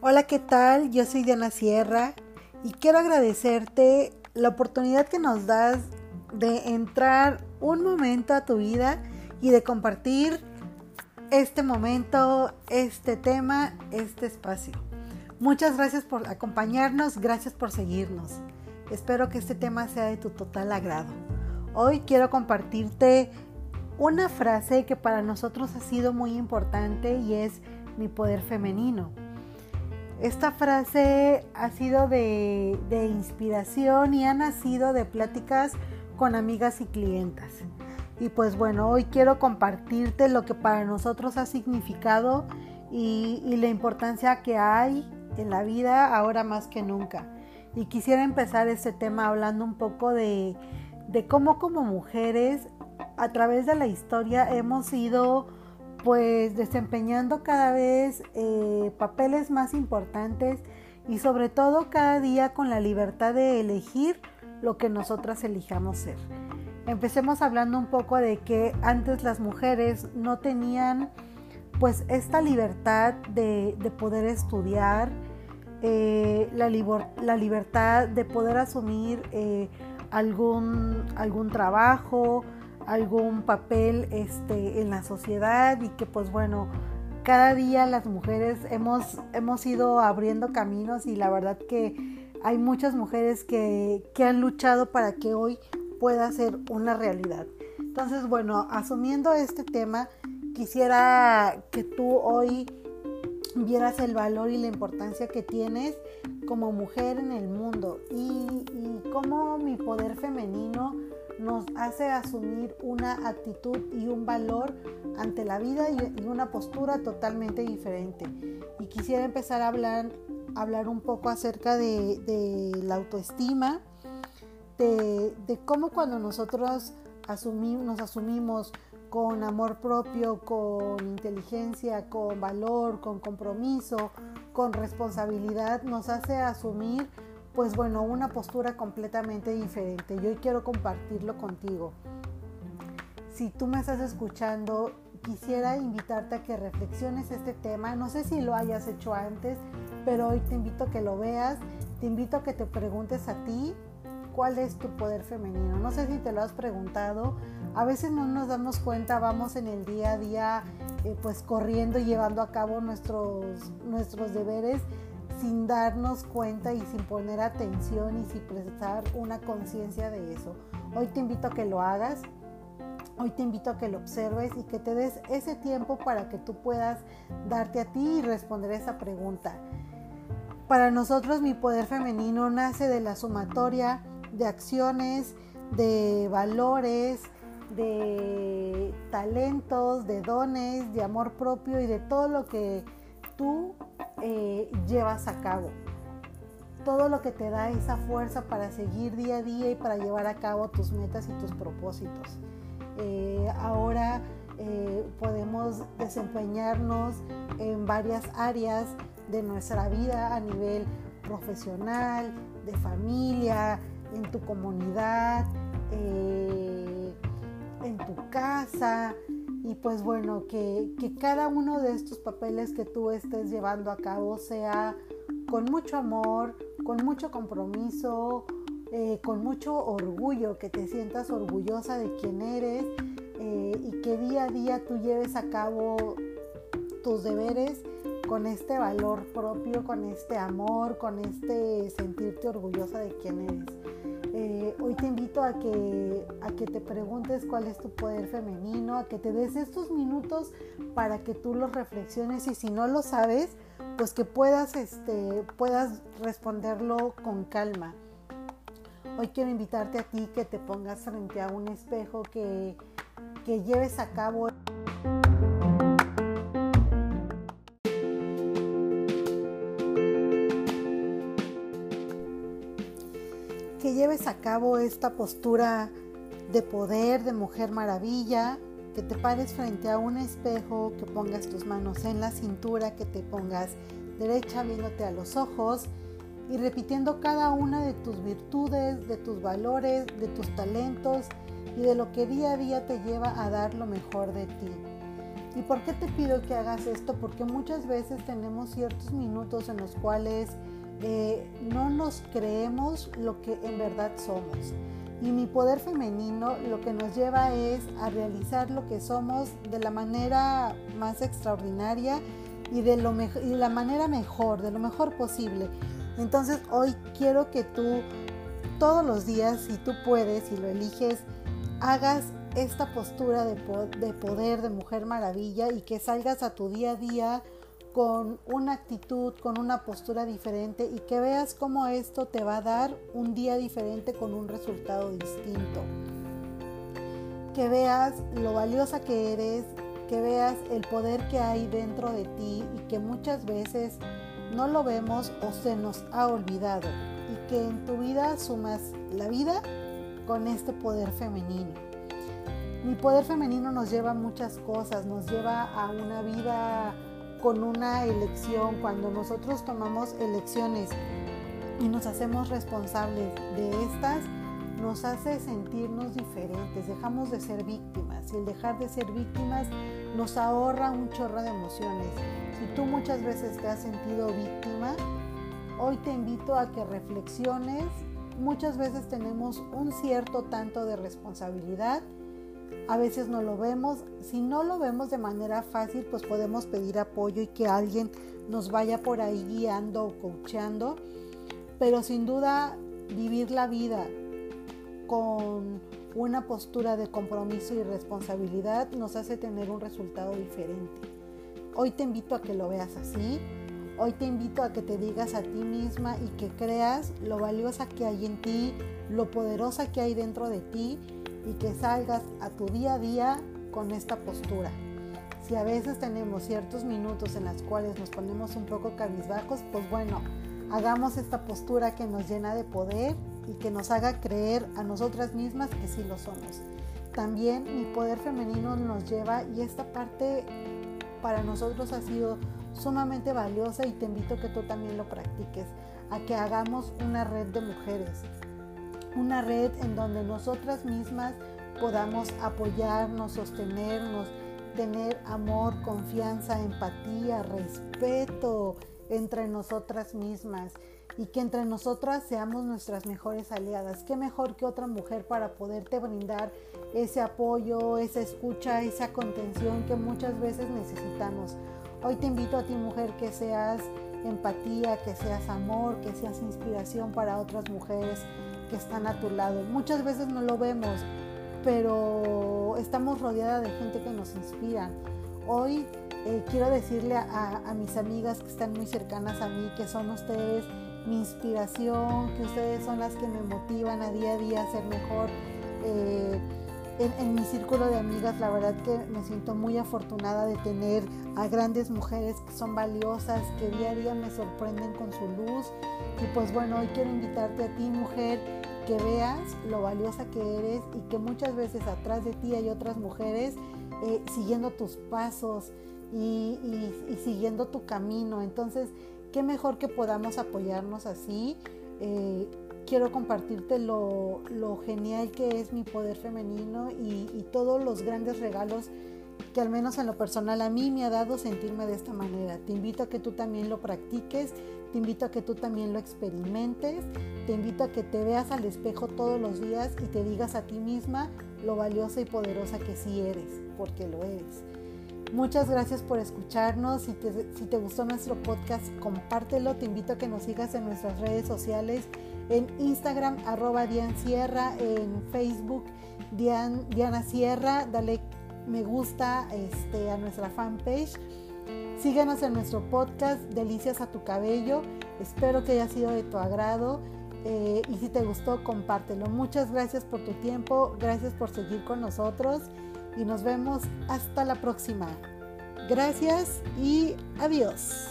Hola, ¿qué tal? Yo soy Diana Sierra y quiero agradecerte la oportunidad que nos das de entrar un momento a tu vida y de compartir este momento, este tema, este espacio. Muchas gracias por acompañarnos, gracias por seguirnos. Espero que este tema sea de tu total agrado. Hoy quiero compartirte una frase que para nosotros ha sido muy importante y es mi poder femenino. Esta frase ha sido de, inspiración y ha nacido de pláticas con amigas y clientas. Y pues bueno, hoy quiero compartirte lo que para nosotros ha significado y, la importancia que hay en la vida ahora más que nunca. Y quisiera empezar este tema hablando un poco de, de cómo como mujeres a través de la historia hemos ido pues desempeñando cada vez eh, papeles más importantes y sobre todo cada día con la libertad de elegir lo que nosotras elijamos ser. Empecemos hablando un poco de que antes las mujeres no tenían pues esta libertad de, poder estudiar, eh, la, libertad de poder asumir eh, algún, algún trabajo, algún papel este, en la sociedad y que pues bueno, cada día las mujeres hemos, hemos ido abriendo caminos y la verdad que hay muchas mujeres que, que han luchado para que hoy pueda ser una realidad. Entonces, bueno, asumiendo este tema, quisiera que tú hoy vieras el valor y la importancia que tienes como mujer en el mundo y, y cómo mi poder femenino nos hace asumir una actitud y un valor ante la vida y, una postura totalmente diferente. Y quisiera empezar a hablar, hablar un poco acerca de, la autoestima, de, cómo cuando nosotros nos asumimos con amor propio, con inteligencia, con valor, con compromiso, con responsabilidad, nos hace asumir pues bueno, una postura completamente diferente. Yo hoy quiero compartirlo contigo. Si tú me estás escuchando, quisiera invitarte a que reflexiones este tema. No sé si lo hayas hecho antes, pero hoy te invito a que lo veas. Te invito a que te preguntes a ti cuál es tu poder femenino. No sé si te lo has preguntado. A veces no nos damos cuenta, vamos en el día a día eh, pues corriendo y llevando a cabo nuestros, nuestros deberes sin darnos cuenta y sin poner atención y sin prestar una conciencia de eso. Hoy te invito a que lo hagas, hoy te invito a que lo observes y que te des ese tiempo para que tú puedas darte a ti y responder esa pregunta. Para nosotros mi poder femenino nace de la sumatoria de acciones, de valores, de talentos, de dones, de amor propio y de todo lo que tú eh, llevas a cabo. Todo lo que te da esa fuerza para seguir día a día y para llevar a cabo tus metas y tus propósitos. Eh, ahora eh, podemos desempeñarnos en varias áreas de nuestra vida a nivel profesional, de familia, en tu comunidad, en tu casa, y pues bueno, que, cada uno de estos papeles que tú estés llevando a cabo sea con mucho amor, con mucho compromiso, eh, con mucho orgullo, que te sientas orgullosa de quién eres eh, y que día a día tú lleves a cabo tus deberes con este valor propio, con este amor, con este sentirte orgullosa de quién eres. Eh, hoy te invito a que, a que te preguntes cuál es tu poder femenino, a que te des estos minutos para que tú los reflexiones y si no lo sabes, pues que puedas, este, puedas responderlo con calma. Hoy quiero invitarte a ti que te pongas frente a un espejo, que, que lleves a cabo lleves a cabo esta postura de poder, de mujer maravilla, que te pares frente a un espejo, que pongas tus manos en la cintura, que te pongas derecha viéndote a los ojos y repitiendo cada una de tus virtudes, de tus valores, de tus talentos y de lo que día a día te lleva a dar lo mejor de ti. ¿Y por qué te pido que hagas esto? Porque muchas veces tenemos ciertos minutos en los cuales no nos creemos lo que en verdad somos. Y mi poder femenino lo que nos lleva es a realizar lo que somos de la manera más extraordinaria y de la manera mejor, de lo mejor posible. Entonces hoy quiero que tú todos los días, si tú puedes y lo eliges, hagas esta postura de poder de mujer maravilla y que salgas a tu día a día con una actitud, con una postura diferente y que veas cómo esto te va a dar un día diferente con un resultado distinto. Que veas lo valiosa que eres, que veas el poder que hay dentro de ti y que muchas veces no lo vemos o se nos ha olvidado y que en tu vida sumas la vida con este poder femenino. Mi poder femenino nos lleva a muchas cosas, nos lleva a una vida con una elección, cuando nosotros tomamos elecciones y nos hacemos responsables de estas, nos hace sentirnos diferentes, dejamos de ser víctimas y el dejar de ser víctimas nos ahorra un chorro de emociones. Si tú muchas veces te has sentido víctima, hoy te invito a que reflexiones. Muchas veces tenemos un cierto tanto de responsabilidad a veces no lo vemos. Si no lo vemos de manera fácil, pues podemos pedir apoyo y que alguien nos vaya por ahí guiando o coachando. Pero sin duda, vivir la vida con una postura de compromiso y responsabilidad nos hace tener un resultado diferente. Hoy te invito a que lo veas así. Hoy te invito a que te digas a ti misma y que creas lo valiosa que hay en ti, lo poderosa que hay dentro de ti y que salgas a tu día a día con esta postura. Si a veces tenemos ciertos minutos en los cuales nos ponemos un poco cabizbajos, pues bueno, hagamos esta postura que nos llena de poder y que nos haga creer a nosotras mismas que sí lo somos. También mi poder femenino nos lleva y esta parte para nosotros ha sido sumamente valiosa y te invito que tú también lo practiques, a que hagamos una red de mujeres, una red en donde nosotras mismas podamos apoyarnos, sostenernos, tener amor, confianza, empatía, respeto entre nosotras mismas y que entre nosotras seamos nuestras mejores aliadas. ¿Qué mejor que otra mujer para poderte brindar ese apoyo, esa escucha, esa contención que muchas veces necesitamos? Hoy te invito a ti mujer que seas empatía, que seas amor, que seas inspiración para otras mujeres que están a tu lado. Muchas veces no lo vemos, pero estamos rodeadas de gente que nos inspira. Hoy eh, quiero decirle a, mis amigas que están muy cercanas a mí, que son ustedes mi inspiración, que ustedes son las que me motivan a día a día a ser mejor. Eh, en, mi círculo de amigas, la verdad que me siento muy afortunada de tener a grandes mujeres que son valiosas, que día a día me sorprenden con su luz. Y pues bueno, hoy quiero invitarte a ti, mujer, que veas lo valiosa que eres y que muchas veces atrás de ti hay otras mujeres eh, siguiendo tus pasos y, siguiendo tu camino. Entonces, qué mejor que podamos apoyarnos así. Eh, quiero compartirte lo, genial que es mi poder femenino y, todos los grandes regalos que al menos en lo personal a mí me ha dado sentirme de esta manera. Te invito a que tú también lo practiques, te invito a que tú también lo experimentes, te invito a que te veas al espejo todos los días y te digas a ti misma lo valiosa y poderosa que sí eres, porque lo eres. Muchas gracias por escucharnos. Si te, si te gustó nuestro podcast, compártelo. Te invito a que nos sigas en nuestras redes sociales, en Instagram, arroba Dian Sierra, en Facebook, Diana Sierra. Dale me gusta este, a nuestra fanpage. Síguenos en nuestro podcast Delicias a tu cabello. Espero que haya sido de tu agrado. Eh, y si te gustó, compártelo. Muchas gracias por tu tiempo. Gracias por seguir con nosotros. Y nos vemos hasta la próxima. Gracias y adiós.